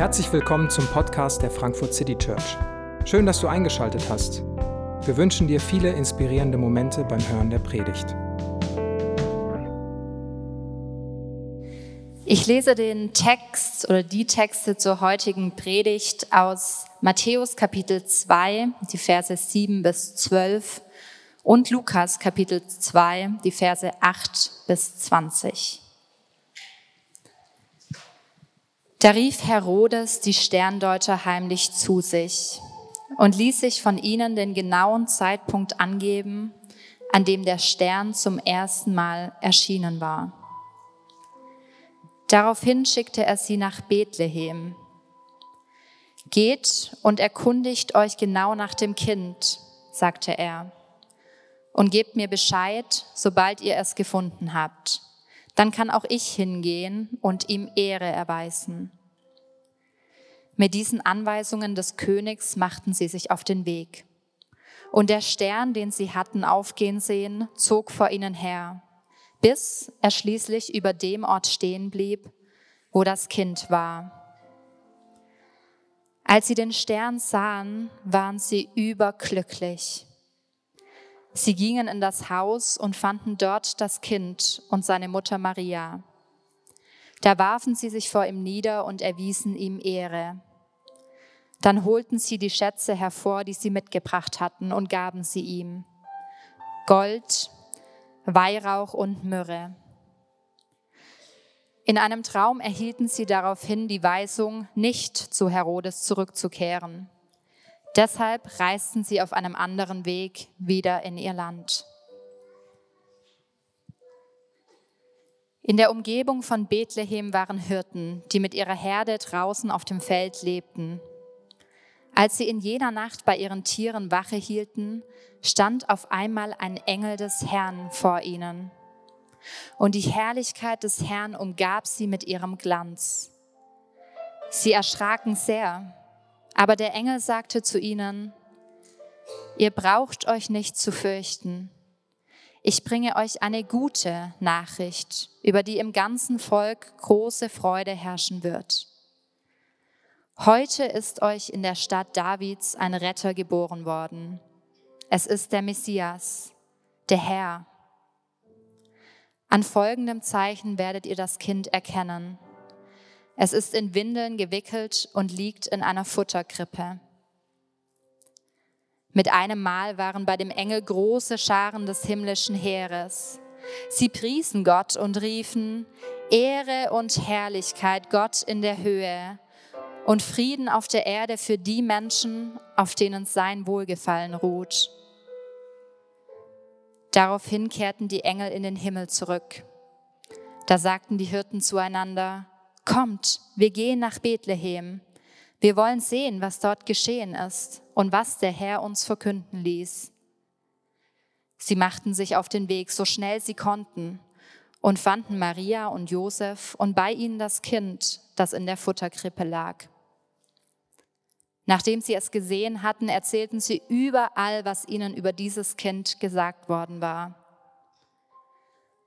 Herzlich willkommen zum Podcast der Frankfurt City Church. Schön, dass du eingeschaltet hast. Wir wünschen dir viele inspirierende Momente beim Hören der Predigt. Ich lese den Text oder die Texte zur heutigen Predigt aus Matthäus Kapitel 2, die Verse 7 bis 12 und Lukas Kapitel 2, die Verse 8 bis 20. Da rief Herodes die Sterndeuter heimlich zu sich und ließ sich von ihnen den genauen Zeitpunkt angeben, an dem der Stern zum ersten Mal erschienen war. Daraufhin schickte er sie nach Bethlehem. Geht und erkundigt euch genau nach dem Kind, sagte er und gebt mir Bescheid, sobald ihr es gefunden habt. Dann kann auch ich hingehen und ihm Ehre erweisen. Mit diesen Anweisungen des Königs machten sie sich auf den Weg. Und der Stern, den sie hatten aufgehen sehen, zog vor ihnen her, bis er schließlich über dem Ort stehen blieb, wo das Kind war. Als sie den Stern sahen, waren sie überglücklich. Sie gingen in das Haus und fanden dort das Kind und seine Mutter Maria. Da warfen sie sich vor ihm nieder und erwiesen ihm Ehre. Dann holten sie die Schätze hervor, die sie mitgebracht hatten, und gaben sie ihm. Gold, Weihrauch und Myrrhe. In einem Traum erhielten sie daraufhin die Weisung, nicht zu Herodes zurückzukehren. Deshalb reisten sie auf einem anderen Weg wieder in ihr Land. In der Umgebung von Bethlehem waren Hirten, die mit ihrer Herde draußen auf dem Feld lebten. Als sie in jener Nacht bei ihren Tieren Wache hielten, stand auf einmal ein Engel des Herrn vor ihnen. Und die Herrlichkeit des Herrn umgab sie mit ihrem Glanz. Sie erschraken sehr aber der Engel sagte zu ihnen, ihr braucht euch nicht zu fürchten. Ich bringe euch eine gute Nachricht, über die im ganzen Volk große Freude herrschen wird. Heute ist euch in der Stadt Davids ein Retter geboren worden. Es ist der Messias, der Herr. An folgendem Zeichen werdet ihr das Kind erkennen. Es ist in Windeln gewickelt und liegt in einer Futterkrippe. Mit einem Mal waren bei dem Engel große Scharen des himmlischen Heeres. Sie priesen Gott und riefen, Ehre und Herrlichkeit Gott in der Höhe und Frieden auf der Erde für die Menschen, auf denen sein Wohlgefallen ruht. Daraufhin kehrten die Engel in den Himmel zurück. Da sagten die Hirten zueinander, Kommt, wir gehen nach Bethlehem. Wir wollen sehen, was dort geschehen ist und was der Herr uns verkünden ließ. Sie machten sich auf den Weg, so schnell sie konnten, und fanden Maria und Josef und bei ihnen das Kind, das in der Futterkrippe lag. Nachdem sie es gesehen hatten, erzählten sie überall, was ihnen über dieses Kind gesagt worden war.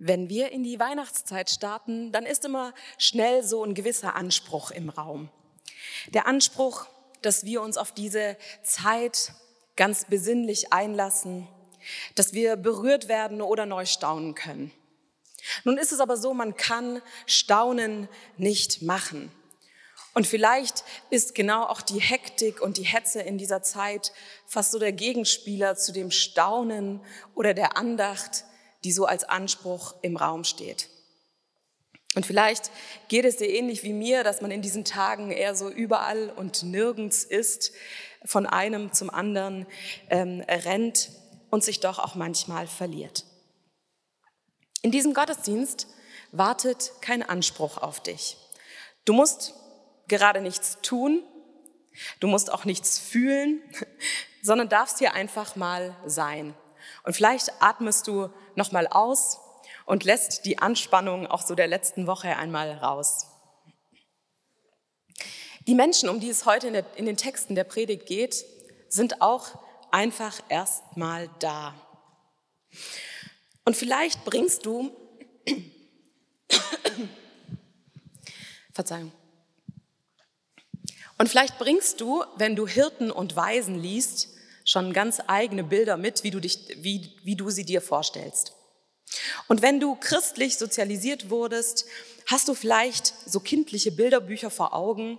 Wenn wir in die Weihnachtszeit starten, dann ist immer schnell so ein gewisser Anspruch im Raum. Der Anspruch, dass wir uns auf diese Zeit ganz besinnlich einlassen, dass wir berührt werden oder neu staunen können. Nun ist es aber so, man kann Staunen nicht machen. Und vielleicht ist genau auch die Hektik und die Hetze in dieser Zeit fast so der Gegenspieler zu dem Staunen oder der Andacht, die so als Anspruch im Raum steht. Und vielleicht geht es dir ähnlich wie mir, dass man in diesen Tagen eher so überall und nirgends ist, von einem zum anderen ähm, rennt und sich doch auch manchmal verliert. In diesem Gottesdienst wartet kein Anspruch auf dich. Du musst gerade nichts tun, Du musst auch nichts fühlen, sondern darfst hier einfach mal sein. Und vielleicht atmest du noch mal aus und lässt die Anspannung auch so der letzten Woche einmal raus. Die Menschen, um die es heute in, der, in den Texten der Predigt geht, sind auch einfach erstmal da. Und vielleicht bringst du, Verzeihung, und vielleicht bringst du, wenn du Hirten und Weisen liest, schon ganz eigene Bilder mit, wie du, dich, wie, wie du sie dir vorstellst. Und wenn du christlich sozialisiert wurdest, hast du vielleicht so kindliche Bilderbücher vor Augen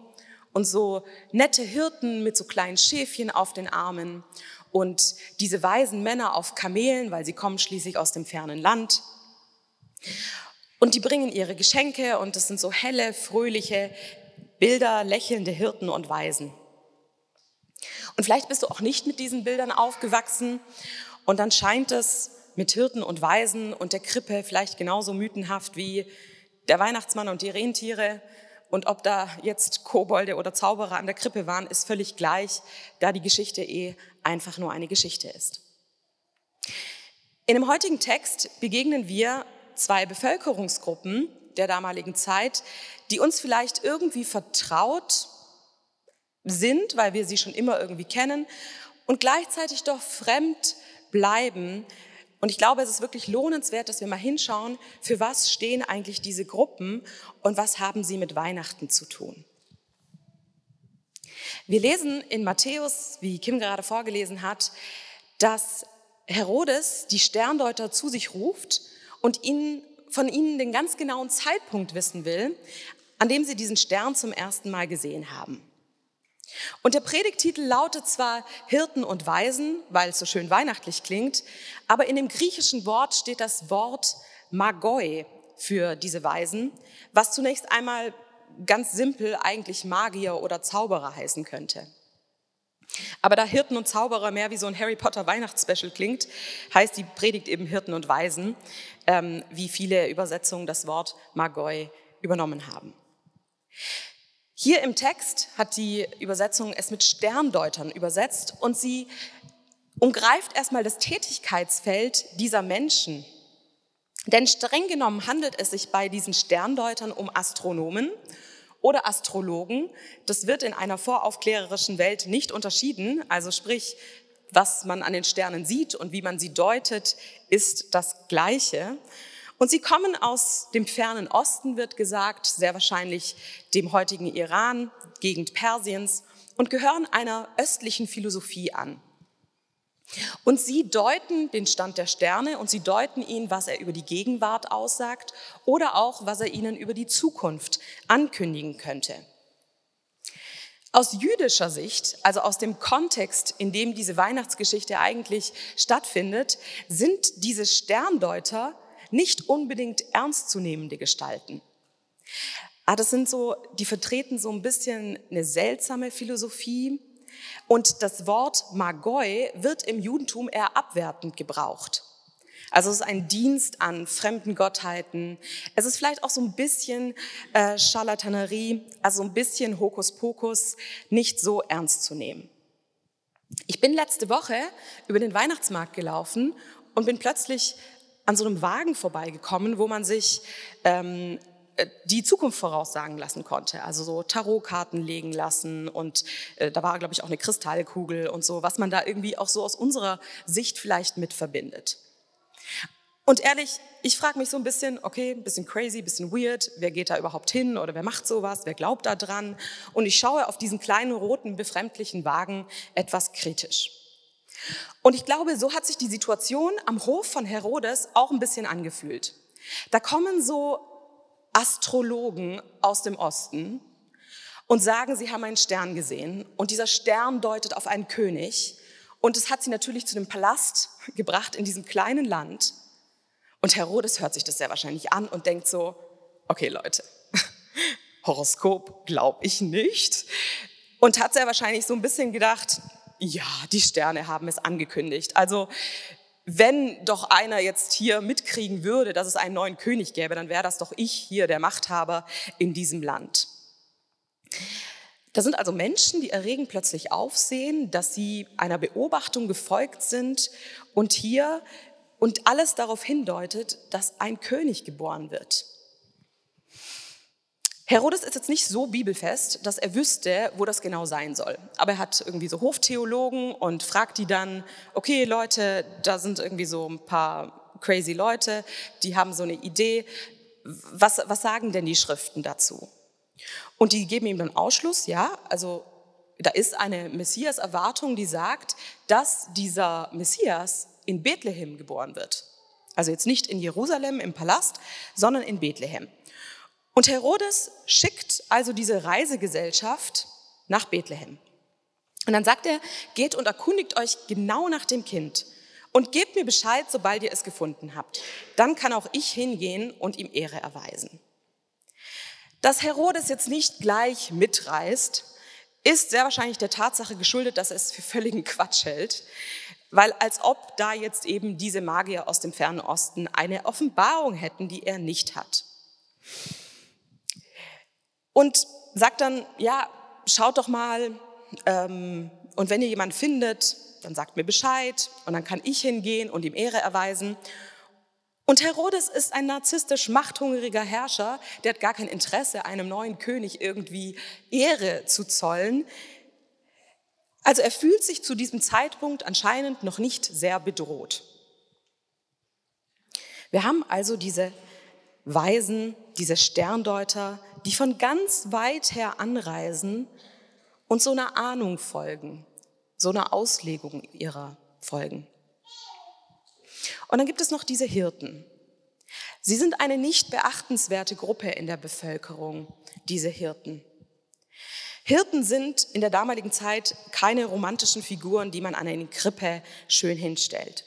und so nette Hirten mit so kleinen Schäfchen auf den Armen und diese weisen Männer auf Kamelen, weil sie kommen schließlich aus dem fernen Land. Und die bringen ihre Geschenke und das sind so helle, fröhliche Bilder lächelnde Hirten und Weisen. Und vielleicht bist du auch nicht mit diesen Bildern aufgewachsen und dann scheint es mit Hirten und Weisen und der Krippe vielleicht genauso mythenhaft wie der Weihnachtsmann und die Rentiere. Und ob da jetzt Kobolde oder Zauberer an der Krippe waren, ist völlig gleich, da die Geschichte eh einfach nur eine Geschichte ist. In dem heutigen Text begegnen wir zwei Bevölkerungsgruppen der damaligen Zeit, die uns vielleicht irgendwie vertraut sind, weil wir sie schon immer irgendwie kennen und gleichzeitig doch fremd bleiben. Und ich glaube, es ist wirklich lohnenswert, dass wir mal hinschauen, für was stehen eigentlich diese Gruppen und was haben sie mit Weihnachten zu tun. Wir lesen in Matthäus, wie Kim gerade vorgelesen hat, dass Herodes die Sterndeuter zu sich ruft und ihnen, von ihnen den ganz genauen Zeitpunkt wissen will, an dem sie diesen Stern zum ersten Mal gesehen haben. Und der Predigtitel lautet zwar Hirten und Weisen, weil es so schön weihnachtlich klingt, aber in dem griechischen Wort steht das Wort Magoi für diese Weisen, was zunächst einmal ganz simpel eigentlich Magier oder Zauberer heißen könnte. Aber da Hirten und Zauberer mehr wie so ein Harry Potter Weihnachtsspecial klingt, heißt die Predigt eben Hirten und Weisen, ähm, wie viele Übersetzungen das Wort Magoi übernommen haben. Hier im Text hat die Übersetzung es mit Sterndeutern übersetzt und sie umgreift erstmal das Tätigkeitsfeld dieser Menschen. Denn streng genommen handelt es sich bei diesen Sterndeutern um Astronomen oder Astrologen. Das wird in einer voraufklärerischen Welt nicht unterschieden. Also sprich, was man an den Sternen sieht und wie man sie deutet, ist das Gleiche. Und sie kommen aus dem fernen Osten, wird gesagt, sehr wahrscheinlich dem heutigen Iran, Gegend Persiens, und gehören einer östlichen Philosophie an. Und sie deuten den Stand der Sterne und sie deuten ihn, was er über die Gegenwart aussagt oder auch, was er ihnen über die Zukunft ankündigen könnte. Aus jüdischer Sicht, also aus dem Kontext, in dem diese Weihnachtsgeschichte eigentlich stattfindet, sind diese Sterndeuter nicht unbedingt ernstzunehmende Gestalten. Ah, das sind so, die vertreten so ein bisschen eine seltsame Philosophie. Und das Wort Magoi wird im Judentum eher abwertend gebraucht. Also es ist ein Dienst an fremden Gottheiten. Es ist vielleicht auch so ein bisschen äh, Charlatanerie, also ein bisschen Hokuspokus, nicht so ernst zu nehmen. Ich bin letzte Woche über den Weihnachtsmarkt gelaufen und bin plötzlich an so einem Wagen vorbeigekommen, wo man sich ähm, äh, die Zukunft voraussagen lassen konnte. Also so Tarotkarten legen lassen und äh, da war, glaube ich, auch eine Kristallkugel und so, was man da irgendwie auch so aus unserer Sicht vielleicht mit verbindet. Und ehrlich, ich frage mich so ein bisschen, okay, ein bisschen crazy, ein bisschen weird, wer geht da überhaupt hin oder wer macht sowas, wer glaubt da dran? Und ich schaue auf diesen kleinen roten befremdlichen Wagen etwas kritisch. Und ich glaube, so hat sich die Situation am Hof von Herodes auch ein bisschen angefühlt. Da kommen so Astrologen aus dem Osten und sagen, sie haben einen Stern gesehen. Und dieser Stern deutet auf einen König. Und es hat sie natürlich zu dem Palast gebracht in diesem kleinen Land. Und Herodes hört sich das sehr wahrscheinlich an und denkt so, okay Leute, Horoskop glaube ich nicht. Und hat sehr wahrscheinlich so ein bisschen gedacht, ja, die Sterne haben es angekündigt. Also wenn doch einer jetzt hier mitkriegen würde, dass es einen neuen König gäbe, dann wäre das doch ich hier, der Machthaber in diesem Land. Da sind also Menschen, die erregen plötzlich Aufsehen, dass sie einer Beobachtung gefolgt sind und hier und alles darauf hindeutet, dass ein König geboren wird. Herodes ist jetzt nicht so bibelfest, dass er wüsste, wo das genau sein soll. Aber er hat irgendwie so Hoftheologen und fragt die dann, okay Leute, da sind irgendwie so ein paar crazy Leute, die haben so eine Idee. Was, was sagen denn die Schriften dazu? Und die geben ihm dann Ausschluss, ja, also da ist eine Messias-Erwartung, die sagt, dass dieser Messias in Bethlehem geboren wird. Also jetzt nicht in Jerusalem im Palast, sondern in Bethlehem. Und Herodes schickt also diese Reisegesellschaft nach Bethlehem. Und dann sagt er, geht und erkundigt euch genau nach dem Kind und gebt mir Bescheid, sobald ihr es gefunden habt. Dann kann auch ich hingehen und ihm Ehre erweisen. Dass Herodes jetzt nicht gleich mitreist, ist sehr wahrscheinlich der Tatsache geschuldet, dass er es für völligen Quatsch hält, weil als ob da jetzt eben diese Magier aus dem fernen Osten eine Offenbarung hätten, die er nicht hat. Und sagt dann, ja, schaut doch mal, ähm, und wenn ihr jemanden findet, dann sagt mir Bescheid und dann kann ich hingehen und ihm Ehre erweisen. Und Herodes ist ein narzisstisch machthungriger Herrscher, der hat gar kein Interesse, einem neuen König irgendwie Ehre zu zollen. Also er fühlt sich zu diesem Zeitpunkt anscheinend noch nicht sehr bedroht. Wir haben also diese Weisen, diese Sterndeuter, die von ganz weit her anreisen und so einer Ahnung folgen, so einer Auslegung ihrer folgen. Und dann gibt es noch diese Hirten. Sie sind eine nicht beachtenswerte Gruppe in der Bevölkerung, diese Hirten. Hirten sind in der damaligen Zeit keine romantischen Figuren, die man an eine Krippe schön hinstellt.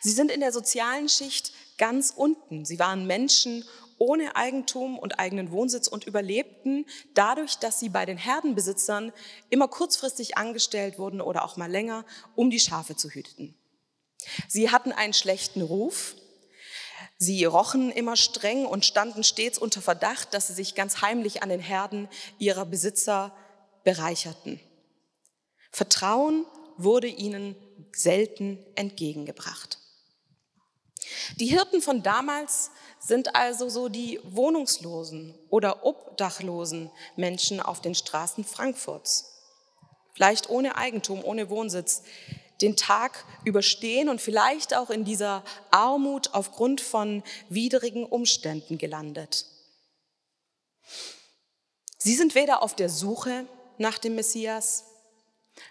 Sie sind in der sozialen Schicht ganz unten. Sie waren Menschen ohne Eigentum und eigenen Wohnsitz und überlebten dadurch, dass sie bei den Herdenbesitzern immer kurzfristig angestellt wurden oder auch mal länger, um die Schafe zu hüten. Sie hatten einen schlechten Ruf. Sie rochen immer streng und standen stets unter Verdacht, dass sie sich ganz heimlich an den Herden ihrer Besitzer bereicherten. Vertrauen wurde ihnen selten entgegengebracht. Die Hirten von damals sind also so die wohnungslosen oder obdachlosen Menschen auf den Straßen Frankfurts. Vielleicht ohne Eigentum, ohne Wohnsitz, den Tag überstehen und vielleicht auch in dieser Armut aufgrund von widrigen Umständen gelandet. Sie sind weder auf der Suche nach dem Messias,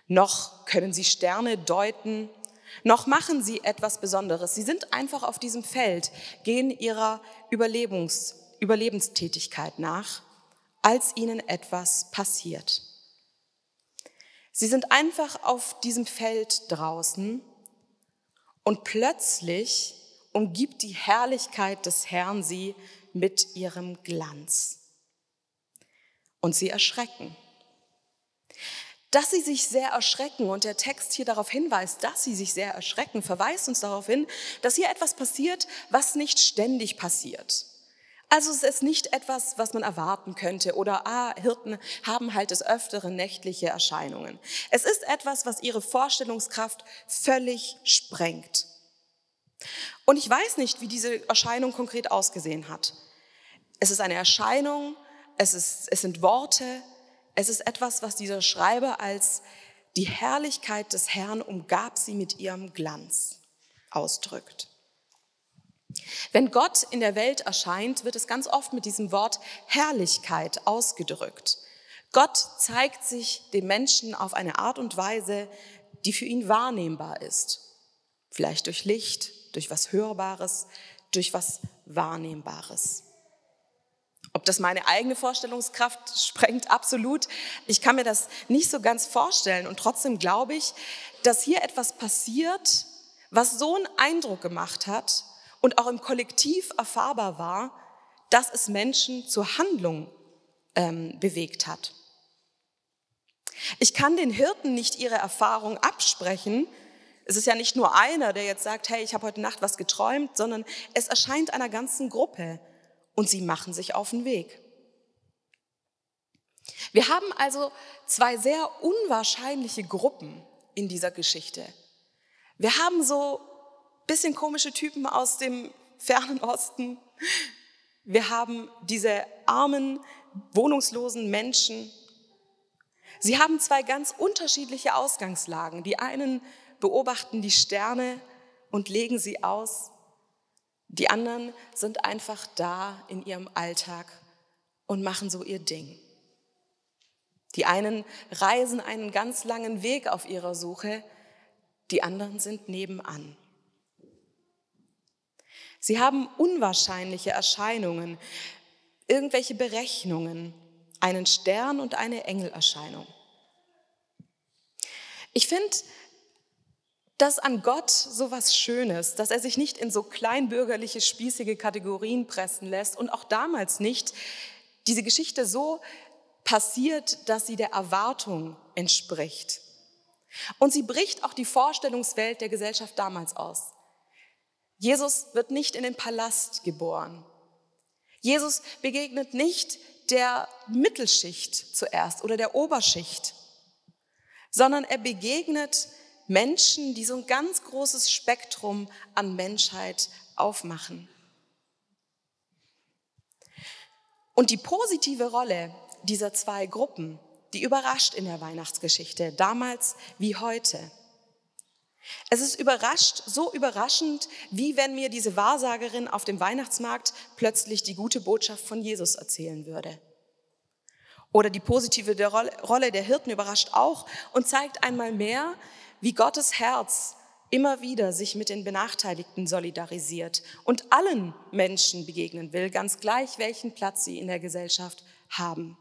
noch können sie Sterne deuten, noch machen sie etwas Besonderes. Sie sind einfach auf diesem Feld, gehen ihrer Überlebens, Überlebenstätigkeit nach, als ihnen etwas passiert. Sie sind einfach auf diesem Feld draußen und plötzlich umgibt die Herrlichkeit des Herrn sie mit ihrem Glanz. Und sie erschrecken. Dass sie sich sehr erschrecken und der Text hier darauf hinweist, dass sie sich sehr erschrecken, verweist uns darauf hin, dass hier etwas passiert, was nicht ständig passiert. Also es ist nicht etwas, was man erwarten könnte oder ah, Hirten haben halt des Öfteren nächtliche Erscheinungen. Es ist etwas, was ihre Vorstellungskraft völlig sprengt. Und ich weiß nicht, wie diese Erscheinung konkret ausgesehen hat. Es ist eine Erscheinung, es, ist, es sind Worte, es ist etwas, was dieser Schreiber als die Herrlichkeit des Herrn umgab sie mit ihrem Glanz ausdrückt. Wenn Gott in der Welt erscheint, wird es ganz oft mit diesem Wort Herrlichkeit ausgedrückt. Gott zeigt sich dem Menschen auf eine Art und Weise, die für ihn wahrnehmbar ist. Vielleicht durch Licht, durch was Hörbares, durch was Wahrnehmbares. Ob das meine eigene Vorstellungskraft sprengt, absolut. Ich kann mir das nicht so ganz vorstellen. Und trotzdem glaube ich, dass hier etwas passiert, was so einen Eindruck gemacht hat, und auch im Kollektiv erfahrbar war, dass es Menschen zur Handlung ähm, bewegt hat. Ich kann den Hirten nicht ihre Erfahrung absprechen. Es ist ja nicht nur einer, der jetzt sagt, hey, ich habe heute Nacht was geträumt, sondern es erscheint einer ganzen Gruppe und sie machen sich auf den Weg. Wir haben also zwei sehr unwahrscheinliche Gruppen in dieser Geschichte. Wir haben so bisschen komische Typen aus dem fernen Osten. Wir haben diese armen, wohnungslosen Menschen. Sie haben zwei ganz unterschiedliche Ausgangslagen. Die einen beobachten die Sterne und legen sie aus. Die anderen sind einfach da in ihrem Alltag und machen so ihr Ding. Die einen reisen einen ganz langen Weg auf ihrer Suche, die anderen sind nebenan. Sie haben unwahrscheinliche Erscheinungen, irgendwelche Berechnungen, einen Stern und eine Engelerscheinung. Ich finde das an Gott so was Schönes, dass er sich nicht in so kleinbürgerliche, spießige Kategorien pressen lässt und auch damals nicht diese Geschichte so passiert, dass sie der Erwartung entspricht. Und sie bricht auch die Vorstellungswelt der Gesellschaft damals aus. Jesus wird nicht in den Palast geboren. Jesus begegnet nicht der Mittelschicht zuerst oder der Oberschicht, sondern er begegnet Menschen, die so ein ganz großes Spektrum an Menschheit aufmachen. Und die positive Rolle dieser zwei Gruppen, die überrascht in der Weihnachtsgeschichte, damals wie heute. Es ist überrascht, so überraschend, wie wenn mir diese Wahrsagerin auf dem Weihnachtsmarkt plötzlich die gute Botschaft von Jesus erzählen würde. Oder die positive Rolle der Hirten überrascht auch und zeigt einmal mehr, wie Gottes Herz immer wieder sich mit den Benachteiligten solidarisiert und allen Menschen begegnen will, ganz gleich, welchen Platz sie in der Gesellschaft haben.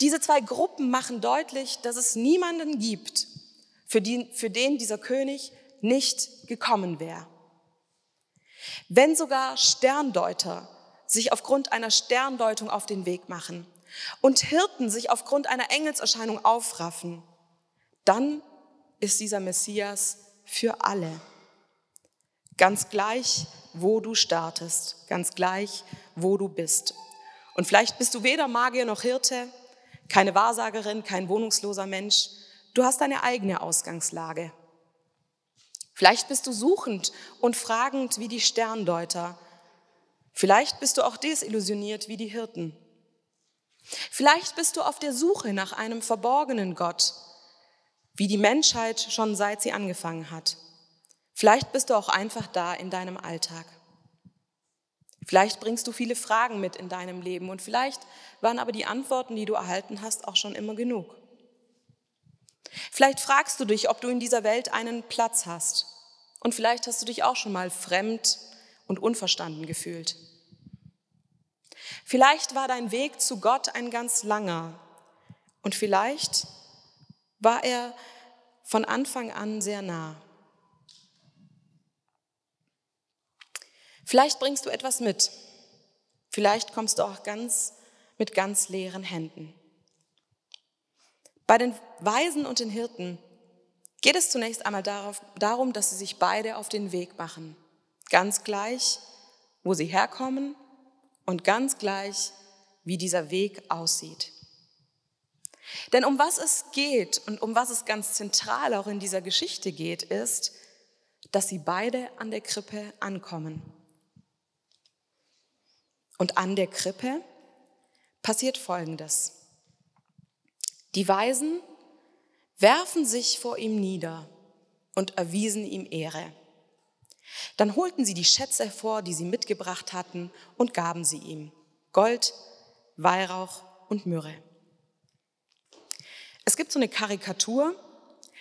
Diese zwei Gruppen machen deutlich, dass es niemanden gibt, für den, für den dieser König nicht gekommen wäre. Wenn sogar Sterndeuter sich aufgrund einer Sterndeutung auf den Weg machen und Hirten sich aufgrund einer Engelserscheinung aufraffen, dann ist dieser Messias für alle. Ganz gleich, wo du startest, ganz gleich, wo du bist. Und vielleicht bist du weder Magier noch Hirte, keine Wahrsagerin, kein wohnungsloser Mensch, Du hast deine eigene Ausgangslage. Vielleicht bist du suchend und fragend wie die Sterndeuter. Vielleicht bist du auch desillusioniert wie die Hirten. Vielleicht bist du auf der Suche nach einem verborgenen Gott, wie die Menschheit schon seit sie angefangen hat. Vielleicht bist du auch einfach da in deinem Alltag. Vielleicht bringst du viele Fragen mit in deinem Leben und vielleicht waren aber die Antworten, die du erhalten hast, auch schon immer genug. Vielleicht fragst du dich, ob du in dieser Welt einen Platz hast. Und vielleicht hast du dich auch schon mal fremd und unverstanden gefühlt. Vielleicht war dein Weg zu Gott ein ganz langer. Und vielleicht war er von Anfang an sehr nah. Vielleicht bringst du etwas mit. Vielleicht kommst du auch ganz mit ganz leeren Händen. Bei den Weisen und den Hirten geht es zunächst einmal darauf, darum, dass sie sich beide auf den Weg machen. Ganz gleich, wo sie herkommen und ganz gleich, wie dieser Weg aussieht. Denn um was es geht und um was es ganz zentral auch in dieser Geschichte geht, ist, dass sie beide an der Krippe ankommen. Und an der Krippe passiert Folgendes. Die Weisen werfen sich vor ihm nieder und erwiesen ihm Ehre. Dann holten sie die Schätze hervor, die sie mitgebracht hatten, und gaben sie ihm. Gold, Weihrauch und Myrrhe. Es gibt so eine Karikatur,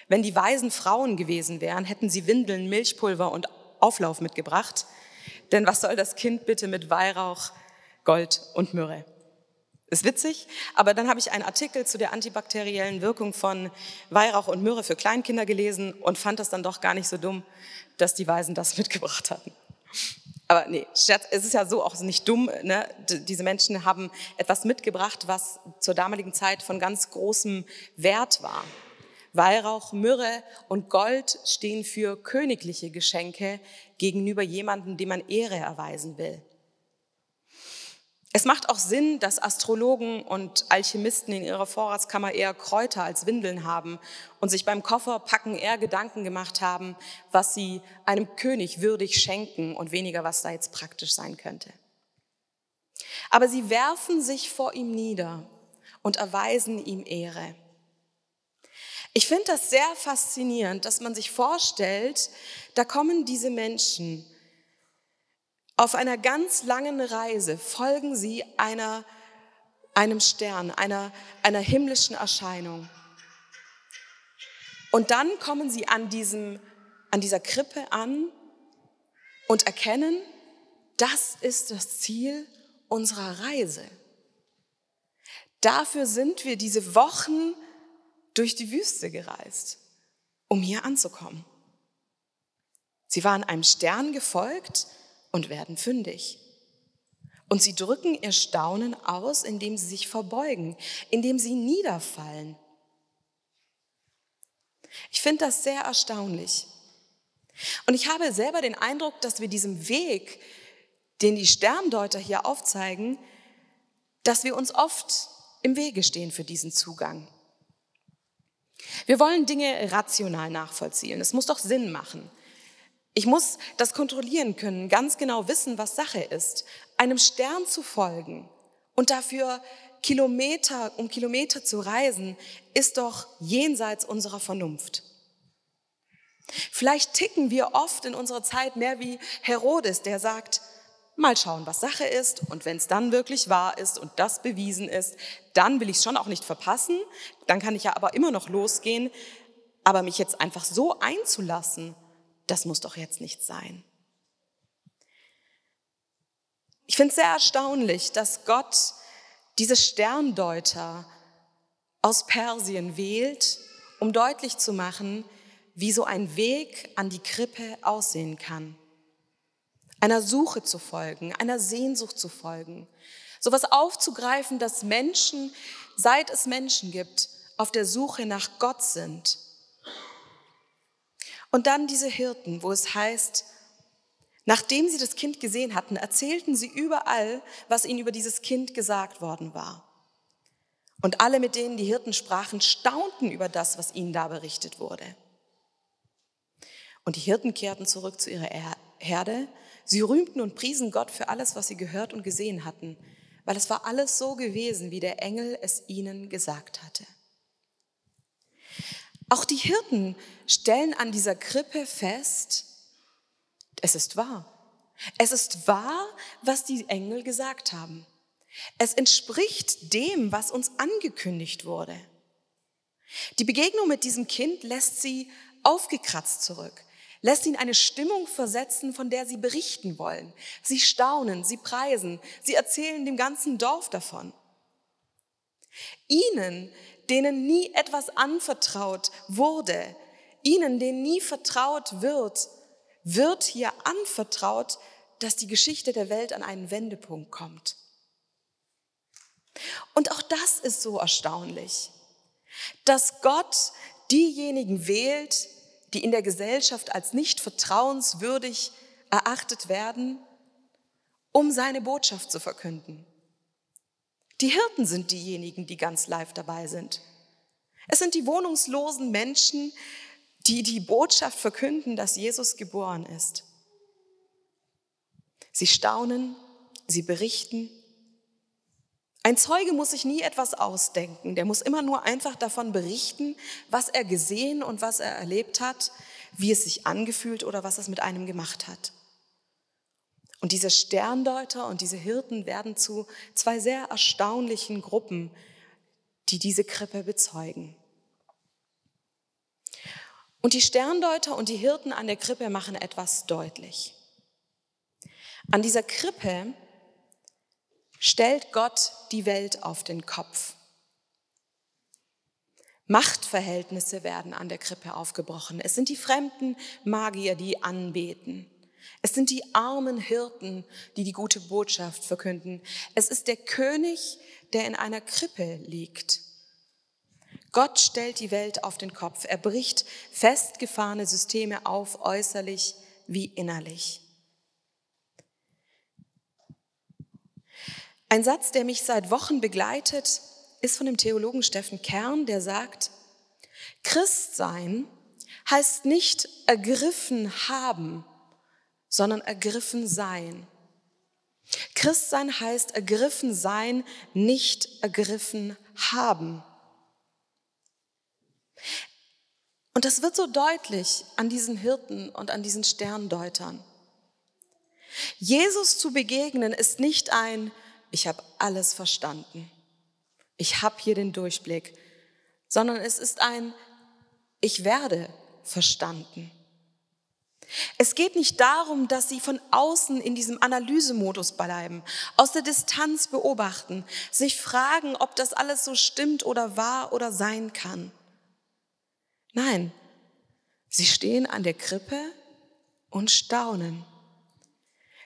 wenn die weisen Frauen gewesen wären, hätten sie Windeln, Milchpulver und Auflauf mitgebracht. Denn was soll das Kind bitte mit Weihrauch, Gold und Myrrhe? Ist witzig, aber dann habe ich einen Artikel zu der antibakteriellen Wirkung von Weihrauch und Myrrhe für Kleinkinder gelesen und fand das dann doch gar nicht so dumm, dass die Weisen das mitgebracht hatten. Aber nee, Scherz, es ist ja so auch nicht dumm. Ne? Diese Menschen haben etwas mitgebracht, was zur damaligen Zeit von ganz großem Wert war. Weihrauch, Myrrhe und Gold stehen für königliche Geschenke gegenüber jemandem, dem man Ehre erweisen will. Es macht auch Sinn, dass Astrologen und Alchemisten in ihrer Vorratskammer eher Kräuter als Windeln haben und sich beim Kofferpacken eher Gedanken gemacht haben, was sie einem König würdig schenken und weniger, was da jetzt praktisch sein könnte. Aber sie werfen sich vor ihm nieder und erweisen ihm Ehre. Ich finde das sehr faszinierend, dass man sich vorstellt, da kommen diese Menschen auf einer ganz langen Reise, folgen sie einer, einem Stern, einer, einer himmlischen Erscheinung. Und dann kommen sie an, diesem, an dieser Krippe an und erkennen, das ist das Ziel unserer Reise. Dafür sind wir diese Wochen durch die Wüste gereist, um hier anzukommen. Sie waren einem Stern gefolgt und werden fündig. Und sie drücken ihr Staunen aus, indem sie sich verbeugen, indem sie niederfallen. Ich finde das sehr erstaunlich. Und ich habe selber den Eindruck, dass wir diesem Weg, den die Sterndeuter hier aufzeigen, dass wir uns oft im Wege stehen für diesen Zugang. Wir wollen Dinge rational nachvollziehen. Es muss doch Sinn machen. Ich muss das kontrollieren können, ganz genau wissen, was Sache ist. Einem Stern zu folgen und dafür Kilometer um Kilometer zu reisen, ist doch jenseits unserer Vernunft. Vielleicht ticken wir oft in unserer Zeit mehr wie Herodes, der sagt, mal schauen, was Sache ist und wenn es dann wirklich wahr ist und das bewiesen ist, dann will ich es schon auch nicht verpassen, dann kann ich ja aber immer noch losgehen, aber mich jetzt einfach so einzulassen, das muss doch jetzt nicht sein. Ich finde es sehr erstaunlich, dass Gott diese Sterndeuter aus Persien wählt, um deutlich zu machen, wie so ein Weg an die Krippe aussehen kann einer Suche zu folgen, einer Sehnsucht zu folgen. Sowas aufzugreifen, dass Menschen, seit es Menschen gibt, auf der Suche nach Gott sind. Und dann diese Hirten, wo es heißt, nachdem sie das Kind gesehen hatten, erzählten sie überall, was ihnen über dieses Kind gesagt worden war. Und alle, mit denen die Hirten sprachen, staunten über das, was ihnen da berichtet wurde. Und die Hirten kehrten zurück zu ihrer Herde Sie rühmten und priesen Gott für alles, was sie gehört und gesehen hatten, weil es war alles so gewesen, wie der Engel es ihnen gesagt hatte. Auch die Hirten stellen an dieser Krippe fest, es ist wahr. Es ist wahr, was die Engel gesagt haben. Es entspricht dem, was uns angekündigt wurde. Die Begegnung mit diesem Kind lässt sie aufgekratzt zurück lässt ihn eine Stimmung versetzen, von der sie berichten wollen. Sie staunen, sie preisen, sie erzählen dem ganzen Dorf davon. Ihnen, denen nie etwas anvertraut wurde, ihnen, denen nie vertraut wird, wird hier anvertraut, dass die Geschichte der Welt an einen Wendepunkt kommt. Und auch das ist so erstaunlich, dass Gott diejenigen wählt, die in der Gesellschaft als nicht vertrauenswürdig erachtet werden, um seine Botschaft zu verkünden. Die Hirten sind diejenigen, die ganz live dabei sind. Es sind die wohnungslosen Menschen, die die Botschaft verkünden, dass Jesus geboren ist. Sie staunen, sie berichten, ein Zeuge muss sich nie etwas ausdenken, der muss immer nur einfach davon berichten, was er gesehen und was er erlebt hat, wie es sich angefühlt oder was es mit einem gemacht hat. Und diese Sterndeuter und diese Hirten werden zu zwei sehr erstaunlichen Gruppen, die diese Krippe bezeugen. Und die Sterndeuter und die Hirten an der Krippe machen etwas deutlich. An dieser Krippe stellt Gott die Welt auf den Kopf. Machtverhältnisse werden an der Krippe aufgebrochen. Es sind die fremden Magier, die anbeten. Es sind die armen Hirten, die die gute Botschaft verkünden. Es ist der König, der in einer Krippe liegt. Gott stellt die Welt auf den Kopf. Er bricht festgefahrene Systeme auf, äußerlich wie innerlich. Ein Satz, der mich seit Wochen begleitet, ist von dem Theologen Steffen Kern, der sagt, Christsein heißt nicht ergriffen haben, sondern ergriffen sein. Christsein heißt ergriffen sein, nicht ergriffen haben. Und das wird so deutlich an diesen Hirten und an diesen Sterndeutern. Jesus zu begegnen ist nicht ein, ich habe alles verstanden, ich habe hier den Durchblick, sondern es ist ein, ich werde verstanden. Es geht nicht darum, dass sie von außen in diesem Analysemodus bleiben, aus der Distanz beobachten, sich fragen, ob das alles so stimmt oder wahr oder sein kann. Nein, sie stehen an der Krippe und staunen.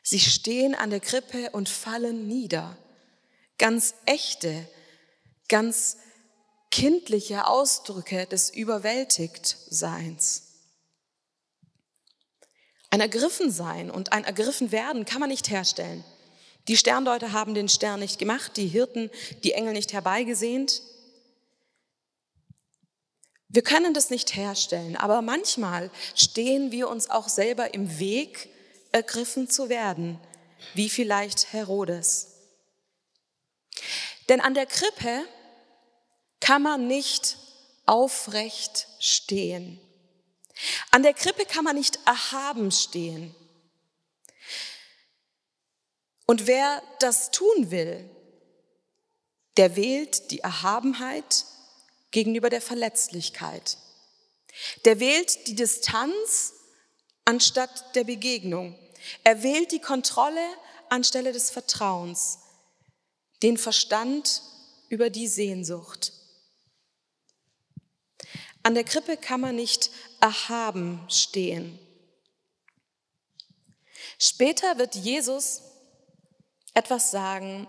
Sie stehen an der Krippe und fallen nieder. Ganz echte, ganz kindliche Ausdrücke des Überwältigtseins. Ein Ergriffensein und ein Ergriffenwerden kann man nicht herstellen. Die Sterndeuter haben den Stern nicht gemacht, die Hirten die Engel nicht herbeigesehnt. Wir können das nicht herstellen, aber manchmal stehen wir uns auch selber im Weg, ergriffen zu werden, wie vielleicht Herodes. Denn an der Krippe kann man nicht aufrecht stehen. An der Krippe kann man nicht erhaben stehen. Und wer das tun will, der wählt die Erhabenheit gegenüber der Verletzlichkeit. Der wählt die Distanz anstatt der Begegnung. Er wählt die Kontrolle anstelle des Vertrauens, den Verstand über die Sehnsucht. An der Krippe kann man nicht erhaben stehen. Später wird Jesus etwas sagen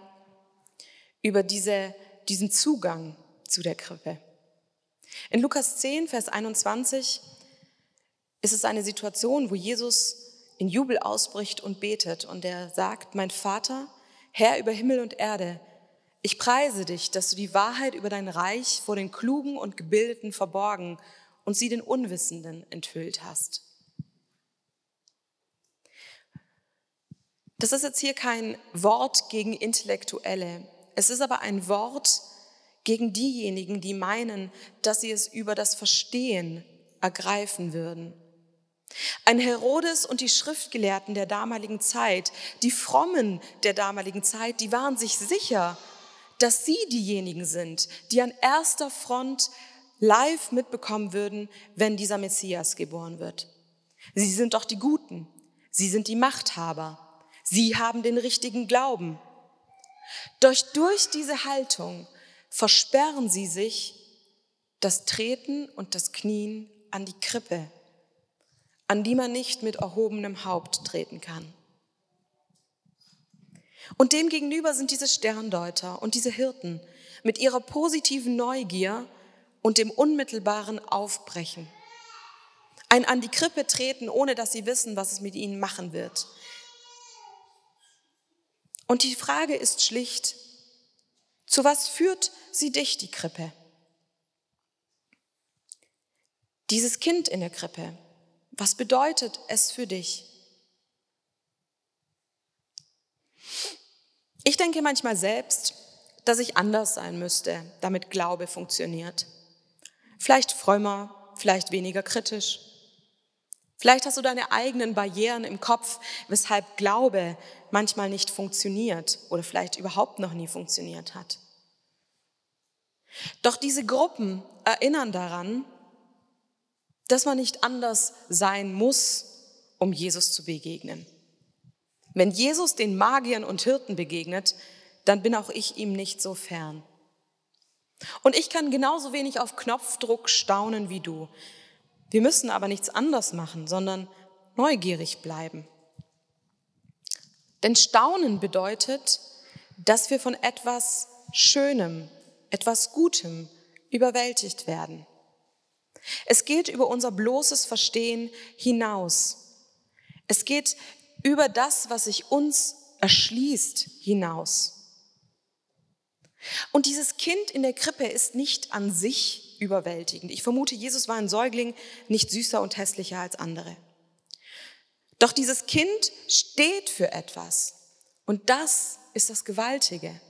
über diese, diesen Zugang zu der Krippe. In Lukas 10, Vers 21 ist es eine Situation, wo Jesus in Jubel ausbricht und betet und er sagt, mein Vater, Herr über Himmel und Erde, ich preise dich, dass du die Wahrheit über dein Reich vor den Klugen und Gebildeten verborgen und sie den Unwissenden enthüllt hast. Das ist jetzt hier kein Wort gegen Intellektuelle. Es ist aber ein Wort gegen diejenigen, die meinen, dass sie es über das Verstehen ergreifen würden. Ein Herodes und die Schriftgelehrten der damaligen Zeit, die Frommen der damaligen Zeit, die waren sich sicher, dass sie diejenigen sind, die an erster Front live mitbekommen würden, wenn dieser Messias geboren wird. Sie sind doch die Guten. Sie sind die Machthaber. Sie haben den richtigen Glauben. Doch durch diese Haltung versperren sie sich das Treten und das Knien an die Krippe, an die man nicht mit erhobenem Haupt treten kann. Und demgegenüber sind diese Sterndeuter und diese Hirten mit ihrer positiven Neugier und dem unmittelbaren Aufbrechen. Ein an die Krippe treten, ohne dass sie wissen, was es mit ihnen machen wird. Und die Frage ist schlicht, zu was führt sie dich, die Krippe? Dieses Kind in der Krippe, was bedeutet es für dich? Ich denke manchmal selbst, dass ich anders sein müsste, damit Glaube funktioniert. Vielleicht frömmer, vielleicht weniger kritisch. Vielleicht hast du deine eigenen Barrieren im Kopf, weshalb Glaube manchmal nicht funktioniert oder vielleicht überhaupt noch nie funktioniert hat. Doch diese Gruppen erinnern daran, dass man nicht anders sein muss, um Jesus zu begegnen. Wenn Jesus den Magiern und Hirten begegnet, dann bin auch ich ihm nicht so fern. Und ich kann genauso wenig auf Knopfdruck staunen wie du. Wir müssen aber nichts anders machen, sondern neugierig bleiben. Denn Staunen bedeutet, dass wir von etwas Schönem, etwas Gutem überwältigt werden. Es geht über unser bloßes Verstehen hinaus. Es geht über das, was sich uns erschließt, hinaus. Und dieses Kind in der Krippe ist nicht an sich überwältigend. Ich vermute, Jesus war ein Säugling, nicht süßer und hässlicher als andere. Doch dieses Kind steht für etwas. Und das ist das Gewaltige.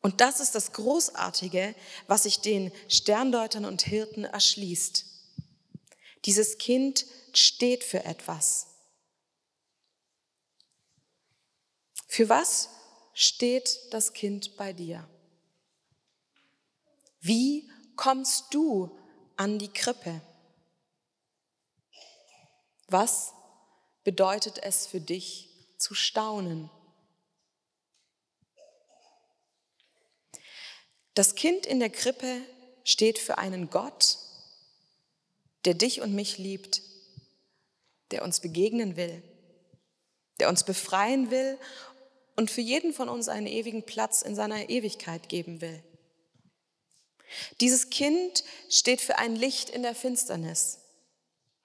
Und das ist das Großartige, was sich den Sterndeutern und Hirten erschließt. Dieses Kind steht für etwas. Für was steht das Kind bei dir? Wie kommst du an die Krippe? Was bedeutet es für dich zu staunen? Das Kind in der Krippe steht für einen Gott, der dich und mich liebt, der uns begegnen will, der uns befreien will und für jeden von uns einen ewigen Platz in seiner Ewigkeit geben will. Dieses Kind steht für ein Licht in der Finsternis,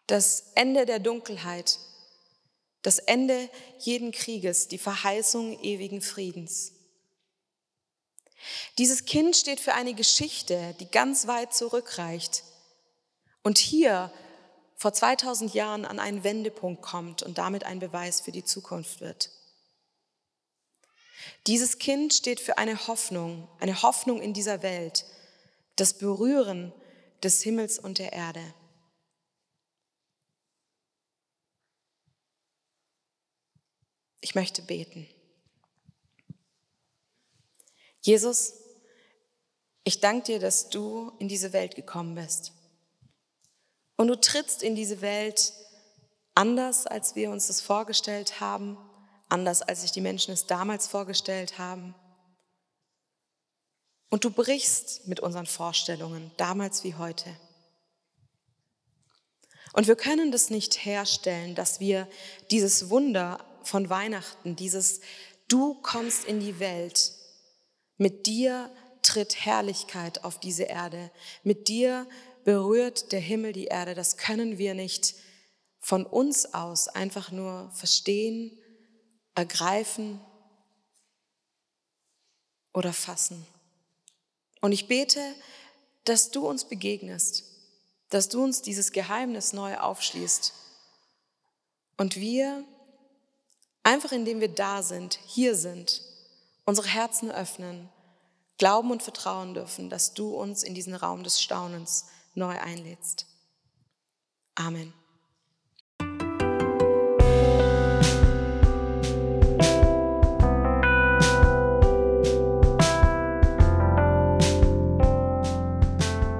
das Ende der Dunkelheit, das Ende jeden Krieges, die Verheißung ewigen Friedens. Dieses Kind steht für eine Geschichte, die ganz weit zurückreicht und hier vor 2000 Jahren an einen Wendepunkt kommt und damit ein Beweis für die Zukunft wird. Dieses Kind steht für eine Hoffnung, eine Hoffnung in dieser Welt, das Berühren des Himmels und der Erde. Ich möchte beten. Jesus, ich danke dir, dass du in diese Welt gekommen bist. Und du trittst in diese Welt anders, als wir uns das vorgestellt haben, anders, als sich die Menschen es damals vorgestellt haben. Und du brichst mit unseren Vorstellungen, damals wie heute. Und wir können das nicht herstellen, dass wir dieses Wunder von Weihnachten, dieses Du kommst in die Welt, mit dir tritt Herrlichkeit auf diese Erde, mit dir berührt der Himmel die Erde, das können wir nicht von uns aus einfach nur verstehen, ergreifen oder fassen. Und ich bete, dass du uns begegnest, dass du uns dieses Geheimnis neu aufschließt und wir einfach indem wir da sind, hier sind, unsere Herzen öffnen, glauben und vertrauen dürfen, dass du uns in diesen Raum des Staunens neu einlädst. Amen.